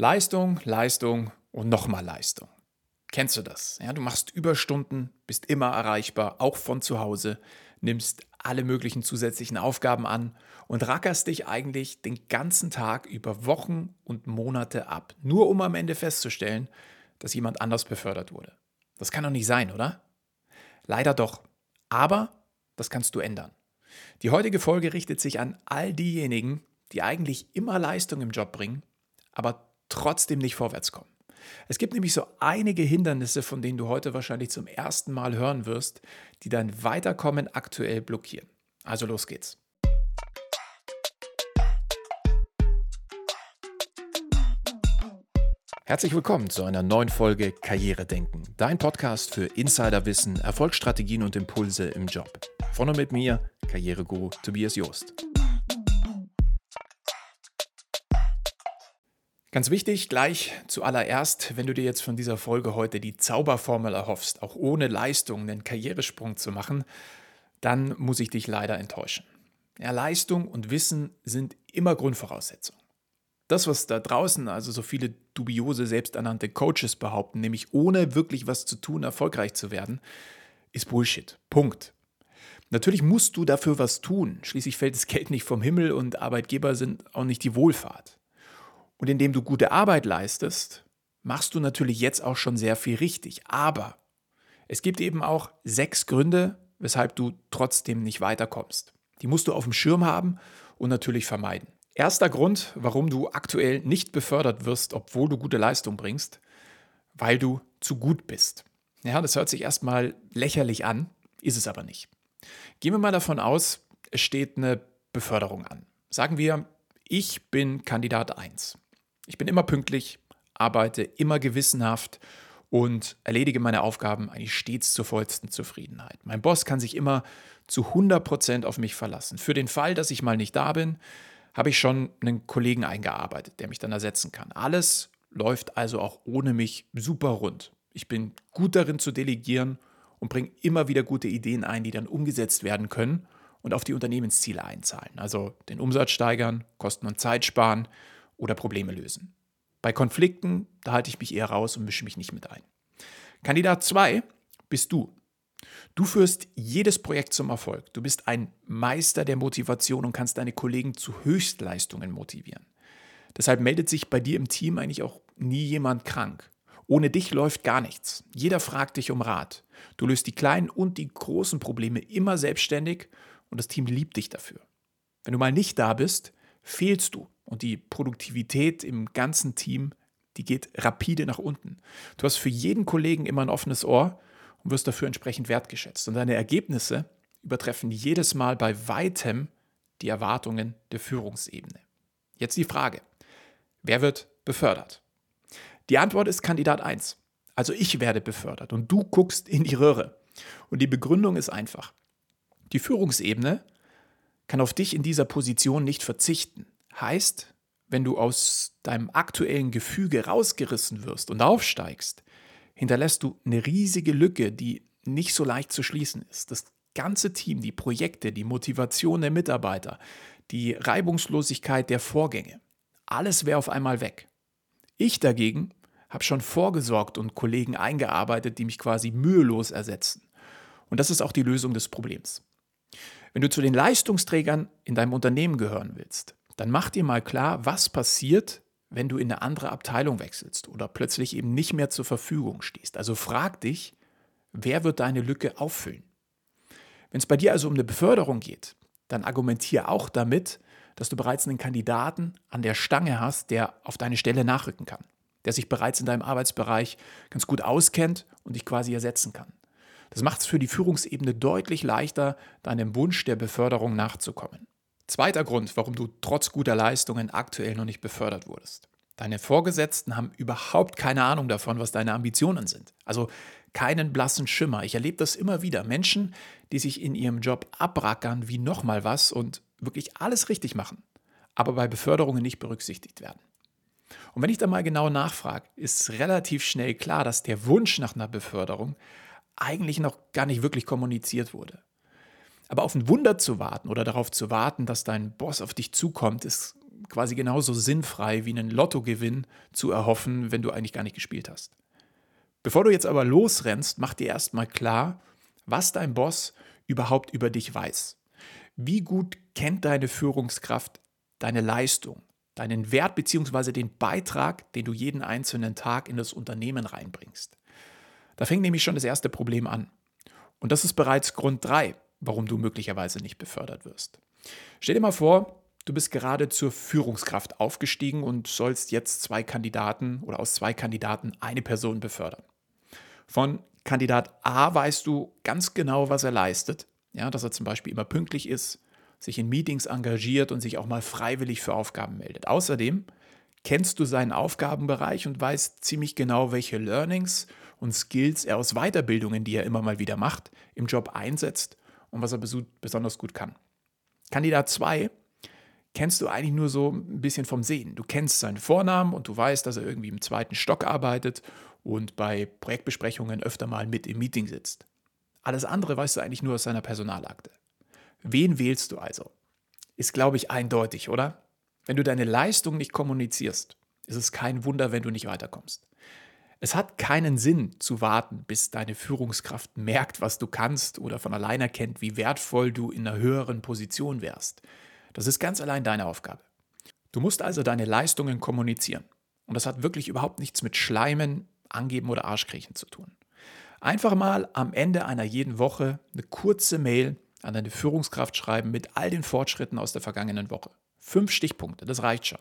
Leistung, Leistung und nochmal Leistung. Kennst du das? Ja, du machst Überstunden, bist immer erreichbar, auch von zu Hause, nimmst alle möglichen zusätzlichen Aufgaben an und rackerst dich eigentlich den ganzen Tag über Wochen und Monate ab, nur um am Ende festzustellen, dass jemand anders befördert wurde. Das kann doch nicht sein, oder? Leider doch. Aber das kannst du ändern. Die heutige Folge richtet sich an all diejenigen, die eigentlich immer Leistung im Job bringen, aber trotzdem nicht vorwärts kommen. Es gibt nämlich so einige Hindernisse, von denen du heute wahrscheinlich zum ersten Mal hören wirst, die dein Weiterkommen aktuell blockieren. Also los geht's. Herzlich willkommen zu einer neuen Folge Karriere denken, dein Podcast für Insiderwissen, Erfolgsstrategien und Impulse im Job. Von und mit mir, Karriereguru Tobias Joost. Ganz wichtig, gleich zuallererst, wenn du dir jetzt von dieser Folge heute die Zauberformel erhoffst, auch ohne Leistung einen Karrieresprung zu machen, dann muss ich dich leider enttäuschen. Ja, Leistung und Wissen sind immer Grundvoraussetzung. Das, was da draußen also so viele dubiose, selbsternannte Coaches behaupten, nämlich ohne wirklich was zu tun erfolgreich zu werden, ist Bullshit. Punkt. Natürlich musst du dafür was tun. Schließlich fällt das Geld nicht vom Himmel und Arbeitgeber sind auch nicht die Wohlfahrt. Und indem du gute Arbeit leistest, machst du natürlich jetzt auch schon sehr viel richtig. Aber es gibt eben auch sechs Gründe, weshalb du trotzdem nicht weiterkommst. Die musst du auf dem Schirm haben und natürlich vermeiden. Erster Grund, warum du aktuell nicht befördert wirst, obwohl du gute Leistung bringst, weil du zu gut bist. Ja, das hört sich erstmal lächerlich an, ist es aber nicht. Gehen wir mal davon aus, es steht eine Beförderung an. Sagen wir, ich bin Kandidat 1. Ich bin immer pünktlich, arbeite immer gewissenhaft und erledige meine Aufgaben eigentlich stets zur vollsten Zufriedenheit. Mein Boss kann sich immer zu 100% auf mich verlassen. Für den Fall, dass ich mal nicht da bin, habe ich schon einen Kollegen eingearbeitet, der mich dann ersetzen kann. Alles läuft also auch ohne mich super rund. Ich bin gut darin zu delegieren und bringe immer wieder gute Ideen ein, die dann umgesetzt werden können und auf die Unternehmensziele einzahlen. Also den Umsatz steigern, Kosten und Zeit sparen oder Probleme lösen. Bei Konflikten, da halte ich mich eher raus und mische mich nicht mit ein. Kandidat 2 bist du. Du führst jedes Projekt zum Erfolg. Du bist ein Meister der Motivation und kannst deine Kollegen zu Höchstleistungen motivieren. Deshalb meldet sich bei dir im Team eigentlich auch nie jemand krank. Ohne dich läuft gar nichts. Jeder fragt dich um Rat. Du löst die kleinen und die großen Probleme immer selbstständig und das Team liebt dich dafür. Wenn du mal nicht da bist, fehlst du und die Produktivität im ganzen Team, die geht rapide nach unten. Du hast für jeden Kollegen immer ein offenes Ohr und wirst dafür entsprechend wertgeschätzt. Und deine Ergebnisse übertreffen jedes Mal bei weitem die Erwartungen der Führungsebene. Jetzt die Frage, wer wird befördert? Die Antwort ist Kandidat 1. Also ich werde befördert und du guckst in die Röhre. Und die Begründung ist einfach. Die Führungsebene kann auf dich in dieser Position nicht verzichten. Heißt, wenn du aus deinem aktuellen Gefüge rausgerissen wirst und aufsteigst, hinterlässt du eine riesige Lücke, die nicht so leicht zu schließen ist. Das ganze Team, die Projekte, die Motivation der Mitarbeiter, die Reibungslosigkeit der Vorgänge, alles wäre auf einmal weg. Ich dagegen habe schon vorgesorgt und Kollegen eingearbeitet, die mich quasi mühelos ersetzen. Und das ist auch die Lösung des Problems. Wenn du zu den Leistungsträgern in deinem Unternehmen gehören willst, dann mach dir mal klar, was passiert, wenn du in eine andere Abteilung wechselst oder plötzlich eben nicht mehr zur Verfügung stehst. Also frag dich, wer wird deine Lücke auffüllen? Wenn es bei dir also um eine Beförderung geht, dann argumentiere auch damit, dass du bereits einen Kandidaten an der Stange hast, der auf deine Stelle nachrücken kann, der sich bereits in deinem Arbeitsbereich ganz gut auskennt und dich quasi ersetzen kann. Das macht es für die Führungsebene deutlich leichter, deinem Wunsch der Beförderung nachzukommen. Zweiter Grund, warum du trotz guter Leistungen aktuell noch nicht befördert wurdest. Deine Vorgesetzten haben überhaupt keine Ahnung davon, was deine Ambitionen sind. Also keinen blassen Schimmer. Ich erlebe das immer wieder. Menschen, die sich in ihrem Job abrackern wie nochmal was und wirklich alles richtig machen, aber bei Beförderungen nicht berücksichtigt werden. Und wenn ich da mal genau nachfrage, ist relativ schnell klar, dass der Wunsch nach einer Beförderung eigentlich noch gar nicht wirklich kommuniziert wurde. Aber auf ein Wunder zu warten oder darauf zu warten, dass dein Boss auf dich zukommt, ist quasi genauso sinnfrei wie einen Lottogewinn zu erhoffen, wenn du eigentlich gar nicht gespielt hast. Bevor du jetzt aber losrennst, mach dir erstmal klar, was dein Boss überhaupt über dich weiß. Wie gut kennt deine Führungskraft deine Leistung, deinen Wert bzw. den Beitrag, den du jeden einzelnen Tag in das Unternehmen reinbringst? Da fängt nämlich schon das erste Problem an. Und das ist bereits Grund 3, warum du möglicherweise nicht befördert wirst. Stell dir mal vor, du bist gerade zur Führungskraft aufgestiegen und sollst jetzt zwei Kandidaten oder aus zwei Kandidaten eine Person befördern. Von Kandidat A weißt du ganz genau, was er leistet. Ja, dass er zum Beispiel immer pünktlich ist, sich in Meetings engagiert und sich auch mal freiwillig für Aufgaben meldet. Außerdem kennst du seinen Aufgabenbereich und weißt ziemlich genau, welche Learnings und Skills er aus Weiterbildungen, die er immer mal wieder macht, im Job einsetzt und was er besonders gut kann. Kandidat 2 kennst du eigentlich nur so ein bisschen vom Sehen. Du kennst seinen Vornamen und du weißt, dass er irgendwie im zweiten Stock arbeitet und bei Projektbesprechungen öfter mal mit im Meeting sitzt. Alles andere weißt du eigentlich nur aus seiner Personalakte. Wen wählst du also? Ist, glaube ich, eindeutig, oder? Wenn du deine Leistung nicht kommunizierst, ist es kein Wunder, wenn du nicht weiterkommst. Es hat keinen Sinn zu warten, bis deine Führungskraft merkt, was du kannst oder von allein erkennt, wie wertvoll du in einer höheren Position wärst. Das ist ganz allein deine Aufgabe. Du musst also deine Leistungen kommunizieren. Und das hat wirklich überhaupt nichts mit Schleimen, Angeben oder Arschkriechen zu tun. Einfach mal am Ende einer jeden Woche eine kurze Mail an deine Führungskraft schreiben mit all den Fortschritten aus der vergangenen Woche. Fünf Stichpunkte, das reicht schon.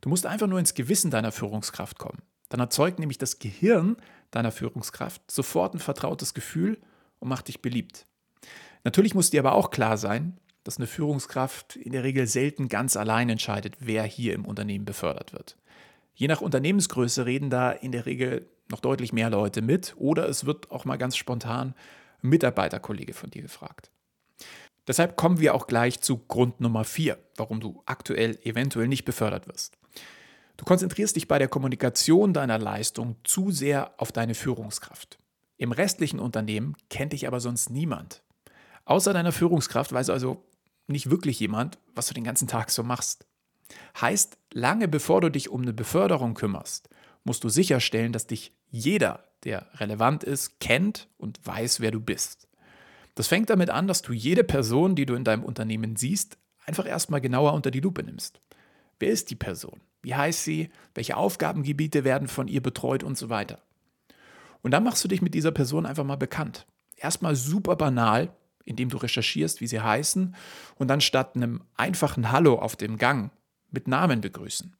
Du musst einfach nur ins Gewissen deiner Führungskraft kommen. Dann erzeugt nämlich das Gehirn deiner Führungskraft sofort ein vertrautes Gefühl und macht dich beliebt. Natürlich muss dir aber auch klar sein, dass eine Führungskraft in der Regel selten ganz allein entscheidet, wer hier im Unternehmen befördert wird. Je nach Unternehmensgröße reden da in der Regel noch deutlich mehr Leute mit oder es wird auch mal ganz spontan ein Mitarbeiterkollege von dir gefragt. Deshalb kommen wir auch gleich zu Grund Nummer 4, warum du aktuell eventuell nicht befördert wirst. Du konzentrierst dich bei der Kommunikation deiner Leistung zu sehr auf deine Führungskraft. Im restlichen Unternehmen kennt dich aber sonst niemand. Außer deiner Führungskraft weiß also nicht wirklich jemand, was du den ganzen Tag so machst. Heißt, lange bevor du dich um eine Beförderung kümmerst, musst du sicherstellen, dass dich jeder, der relevant ist, kennt und weiß, wer du bist. Das fängt damit an, dass du jede Person, die du in deinem Unternehmen siehst, einfach erstmal genauer unter die Lupe nimmst. Wer ist die Person? Wie heißt sie? Welche Aufgabengebiete werden von ihr betreut und so weiter? Und dann machst du dich mit dieser Person einfach mal bekannt. Erstmal super banal, indem du recherchierst, wie sie heißen und dann statt einem einfachen Hallo auf dem Gang mit Namen begrüßen.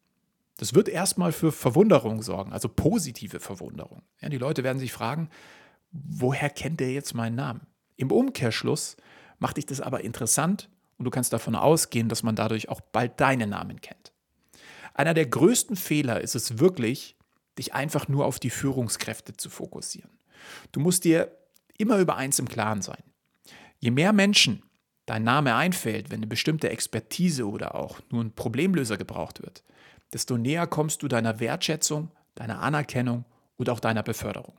Das wird erstmal für Verwunderung sorgen, also positive Verwunderung. Ja, die Leute werden sich fragen, woher kennt der jetzt meinen Namen? Im Umkehrschluss macht dich das aber interessant und du kannst davon ausgehen, dass man dadurch auch bald deinen Namen kennt. Einer der größten Fehler ist es wirklich, dich einfach nur auf die Führungskräfte zu fokussieren. Du musst dir immer über eins im Klaren sein. Je mehr Menschen dein Name einfällt, wenn eine bestimmte Expertise oder auch nur ein Problemlöser gebraucht wird, desto näher kommst du deiner Wertschätzung, deiner Anerkennung und auch deiner Beförderung.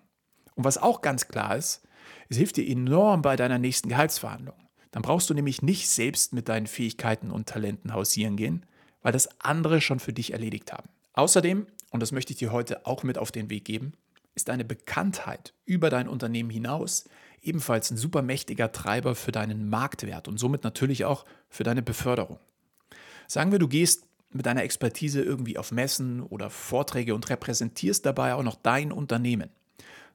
Und was auch ganz klar ist, es hilft dir enorm bei deiner nächsten Gehaltsverhandlung. Dann brauchst du nämlich nicht selbst mit deinen Fähigkeiten und Talenten hausieren gehen, weil das andere schon für dich erledigt haben. Außerdem, und das möchte ich dir heute auch mit auf den Weg geben, ist deine Bekanntheit über dein Unternehmen hinaus ebenfalls ein super mächtiger Treiber für deinen Marktwert und somit natürlich auch für deine Beförderung. Sagen wir, du gehst mit deiner Expertise irgendwie auf Messen oder Vorträge und repräsentierst dabei auch noch dein Unternehmen.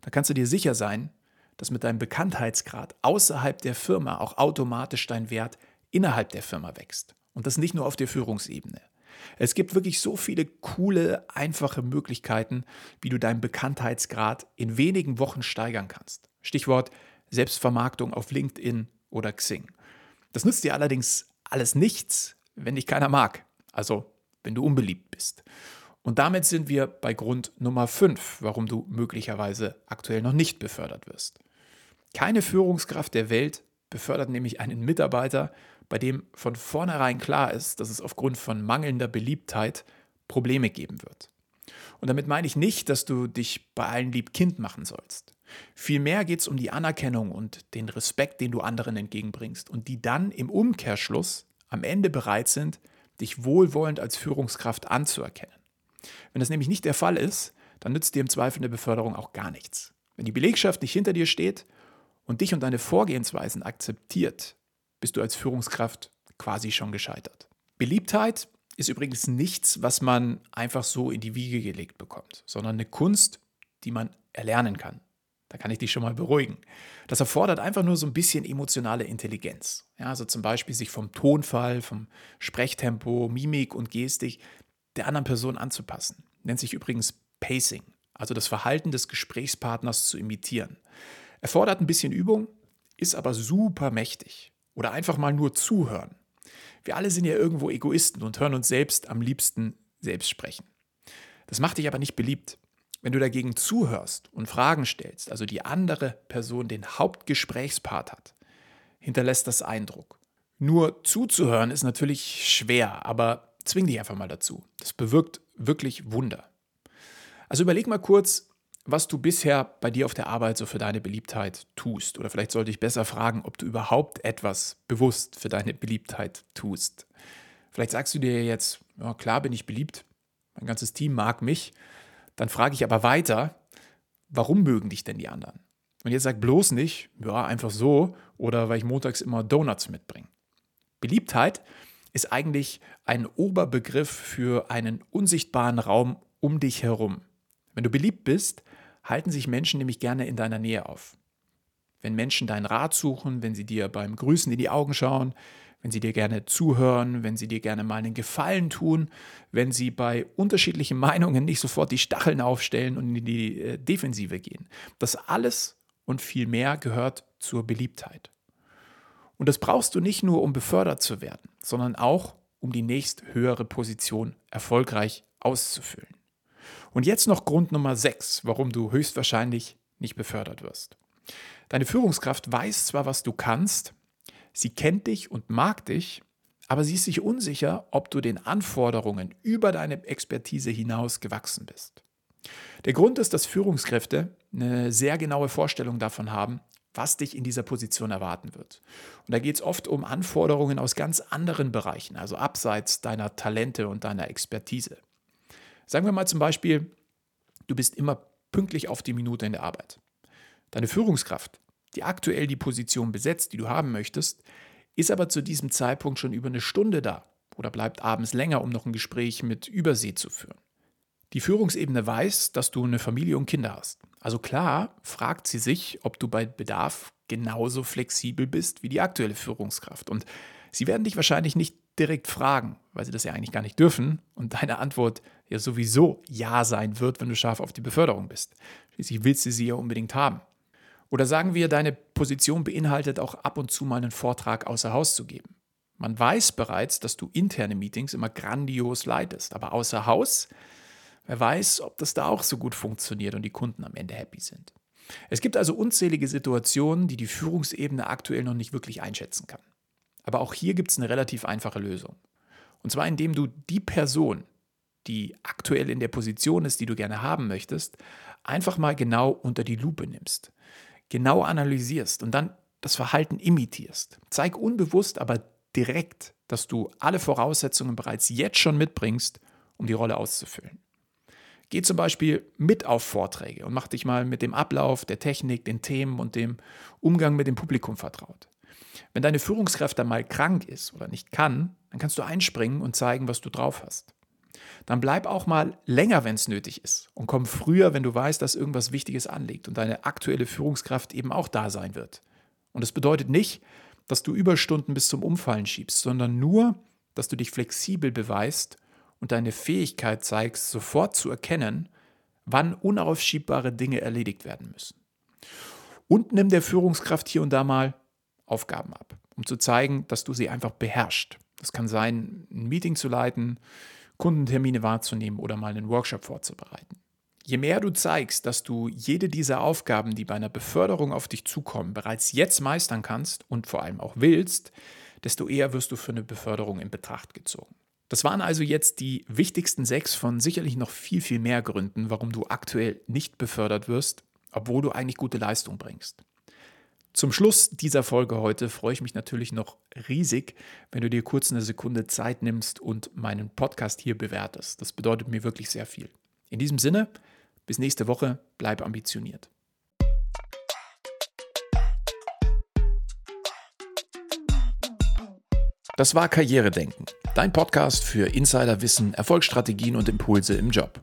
Da kannst du dir sicher sein, dass mit deinem Bekanntheitsgrad außerhalb der Firma auch automatisch dein Wert innerhalb der Firma wächst. Und das nicht nur auf der Führungsebene. Es gibt wirklich so viele coole, einfache Möglichkeiten, wie du deinen Bekanntheitsgrad in wenigen Wochen steigern kannst. Stichwort Selbstvermarktung auf LinkedIn oder Xing. Das nützt dir allerdings alles nichts, wenn dich keiner mag. Also, wenn du unbeliebt bist. Und damit sind wir bei Grund Nummer 5, warum du möglicherweise aktuell noch nicht befördert wirst. Keine Führungskraft der Welt befördert nämlich einen Mitarbeiter, bei dem von vornherein klar ist, dass es aufgrund von mangelnder Beliebtheit Probleme geben wird. Und damit meine ich nicht, dass du dich bei allen lieb Kind machen sollst. Vielmehr geht es um die Anerkennung und den Respekt, den du anderen entgegenbringst und die dann im Umkehrschluss am Ende bereit sind, dich wohlwollend als Führungskraft anzuerkennen. Wenn das nämlich nicht der Fall ist, dann nützt dir im Zweifel eine Beförderung auch gar nichts. Wenn die Belegschaft nicht hinter dir steht und dich und deine Vorgehensweisen akzeptiert, bist du als Führungskraft quasi schon gescheitert. Beliebtheit ist übrigens nichts, was man einfach so in die Wiege gelegt bekommt, sondern eine Kunst, die man erlernen kann. Da kann ich dich schon mal beruhigen. Das erfordert einfach nur so ein bisschen emotionale Intelligenz. Ja, also zum Beispiel sich vom Tonfall, vom Sprechtempo, Mimik und Gestik der anderen Person anzupassen. Nennt sich übrigens Pacing, also das Verhalten des Gesprächspartners zu imitieren. Erfordert ein bisschen Übung, ist aber super mächtig. Oder einfach mal nur zuhören. Wir alle sind ja irgendwo Egoisten und hören uns selbst am liebsten selbst sprechen. Das macht dich aber nicht beliebt. Wenn du dagegen zuhörst und Fragen stellst, also die andere Person den Hauptgesprächspart hat, hinterlässt das Eindruck. Nur zuzuhören ist natürlich schwer, aber zwing dich einfach mal dazu. Das bewirkt wirklich Wunder. Also überleg mal kurz, was du bisher bei dir auf der Arbeit so für deine Beliebtheit tust. Oder vielleicht sollte ich besser fragen, ob du überhaupt etwas bewusst für deine Beliebtheit tust. Vielleicht sagst du dir jetzt, ja, klar bin ich beliebt, mein ganzes Team mag mich, dann frage ich aber weiter, warum mögen dich denn die anderen? Und jetzt sag bloß nicht, ja, einfach so oder weil ich montags immer Donuts mitbringe. Beliebtheit ist eigentlich ein Oberbegriff für einen unsichtbaren Raum um dich herum. Wenn du beliebt bist, halten sich Menschen nämlich gerne in deiner Nähe auf. Wenn Menschen deinen Rat suchen, wenn sie dir beim Grüßen in die Augen schauen, wenn sie dir gerne zuhören, wenn sie dir gerne mal einen Gefallen tun, wenn sie bei unterschiedlichen Meinungen nicht sofort die Stacheln aufstellen und in die äh, Defensive gehen. Das alles und viel mehr gehört zur Beliebtheit. Und das brauchst du nicht nur, um befördert zu werden, sondern auch, um die nächst höhere Position erfolgreich auszufüllen. Und jetzt noch Grund Nummer 6, warum du höchstwahrscheinlich nicht befördert wirst. Deine Führungskraft weiß zwar, was du kannst, Sie kennt dich und mag dich, aber sie ist sich unsicher, ob du den Anforderungen über deine Expertise hinaus gewachsen bist. Der Grund ist, dass Führungskräfte eine sehr genaue Vorstellung davon haben, was dich in dieser Position erwarten wird. Und da geht es oft um Anforderungen aus ganz anderen Bereichen, also abseits deiner Talente und deiner Expertise. Sagen wir mal zum Beispiel, du bist immer pünktlich auf die Minute in der Arbeit. Deine Führungskraft die aktuell die Position besetzt, die du haben möchtest, ist aber zu diesem Zeitpunkt schon über eine Stunde da oder bleibt abends länger, um noch ein Gespräch mit Übersee zu führen. Die Führungsebene weiß, dass du eine Familie und Kinder hast. Also klar fragt sie sich, ob du bei Bedarf genauso flexibel bist wie die aktuelle Führungskraft. Und sie werden dich wahrscheinlich nicht direkt fragen, weil sie das ja eigentlich gar nicht dürfen und deine Antwort ja sowieso Ja sein wird, wenn du scharf auf die Beförderung bist. Schließlich willst du sie ja unbedingt haben. Oder sagen wir, deine Position beinhaltet auch ab und zu mal einen Vortrag außer Haus zu geben. Man weiß bereits, dass du interne Meetings immer grandios leitest, aber außer Haus, wer weiß, ob das da auch so gut funktioniert und die Kunden am Ende happy sind. Es gibt also unzählige Situationen, die die Führungsebene aktuell noch nicht wirklich einschätzen kann. Aber auch hier gibt es eine relativ einfache Lösung. Und zwar indem du die Person, die aktuell in der Position ist, die du gerne haben möchtest, einfach mal genau unter die Lupe nimmst genau analysierst und dann das Verhalten imitierst. Zeig unbewusst, aber direkt, dass du alle Voraussetzungen bereits jetzt schon mitbringst, um die Rolle auszufüllen. Geh zum Beispiel mit auf Vorträge und mach dich mal mit dem Ablauf, der Technik, den Themen und dem Umgang mit dem Publikum vertraut. Wenn deine Führungskraft dann mal krank ist oder nicht kann, dann kannst du einspringen und zeigen, was du drauf hast dann bleib auch mal länger, wenn es nötig ist. Und komm früher, wenn du weißt, dass irgendwas Wichtiges anliegt und deine aktuelle Führungskraft eben auch da sein wird. Und das bedeutet nicht, dass du Überstunden bis zum Umfallen schiebst, sondern nur, dass du dich flexibel beweist und deine Fähigkeit zeigst, sofort zu erkennen, wann unaufschiebbare Dinge erledigt werden müssen. Und nimm der Führungskraft hier und da mal Aufgaben ab, um zu zeigen, dass du sie einfach beherrschst. Das kann sein, ein Meeting zu leiten, Kundentermine wahrzunehmen oder mal einen Workshop vorzubereiten. Je mehr du zeigst, dass du jede dieser Aufgaben, die bei einer Beförderung auf dich zukommen, bereits jetzt meistern kannst und vor allem auch willst, desto eher wirst du für eine Beförderung in Betracht gezogen. Das waren also jetzt die wichtigsten sechs von sicherlich noch viel, viel mehr Gründen, warum du aktuell nicht befördert wirst, obwohl du eigentlich gute Leistung bringst. Zum Schluss dieser Folge heute freue ich mich natürlich noch riesig, wenn du dir kurz eine Sekunde Zeit nimmst und meinen Podcast hier bewertest. Das bedeutet mir wirklich sehr viel. In diesem Sinne, bis nächste Woche, bleib ambitioniert. Das war Karrieredenken, dein Podcast für Insiderwissen, Erfolgsstrategien und Impulse im Job.